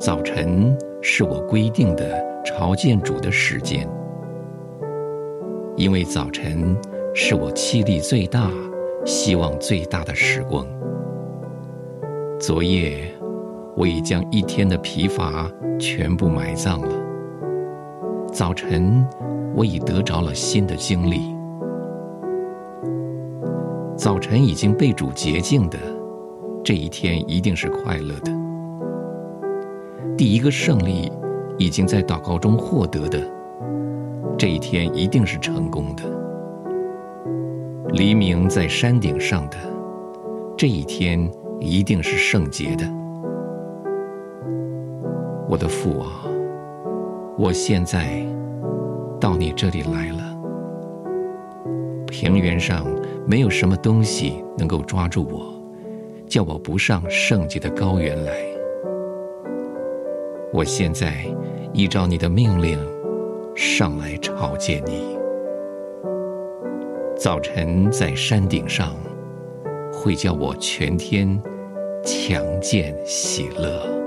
早晨是我规定的朝见主的时间，因为早晨是我气力最大、希望最大的时光。昨夜我已将一天的疲乏全部埋葬了，早晨我已得着了新的经历。早晨已经被主洁净的这一天一定是快乐的。第一个胜利已经在祷告中获得的这一天一定是成功的。黎明在山顶上的这一天一定是圣洁的。我的父啊，我现在到你这里来了。平原上。没有什么东西能够抓住我，叫我不上圣洁的高原来。我现在依照你的命令上来朝见你。早晨在山顶上，会叫我全天强健喜乐。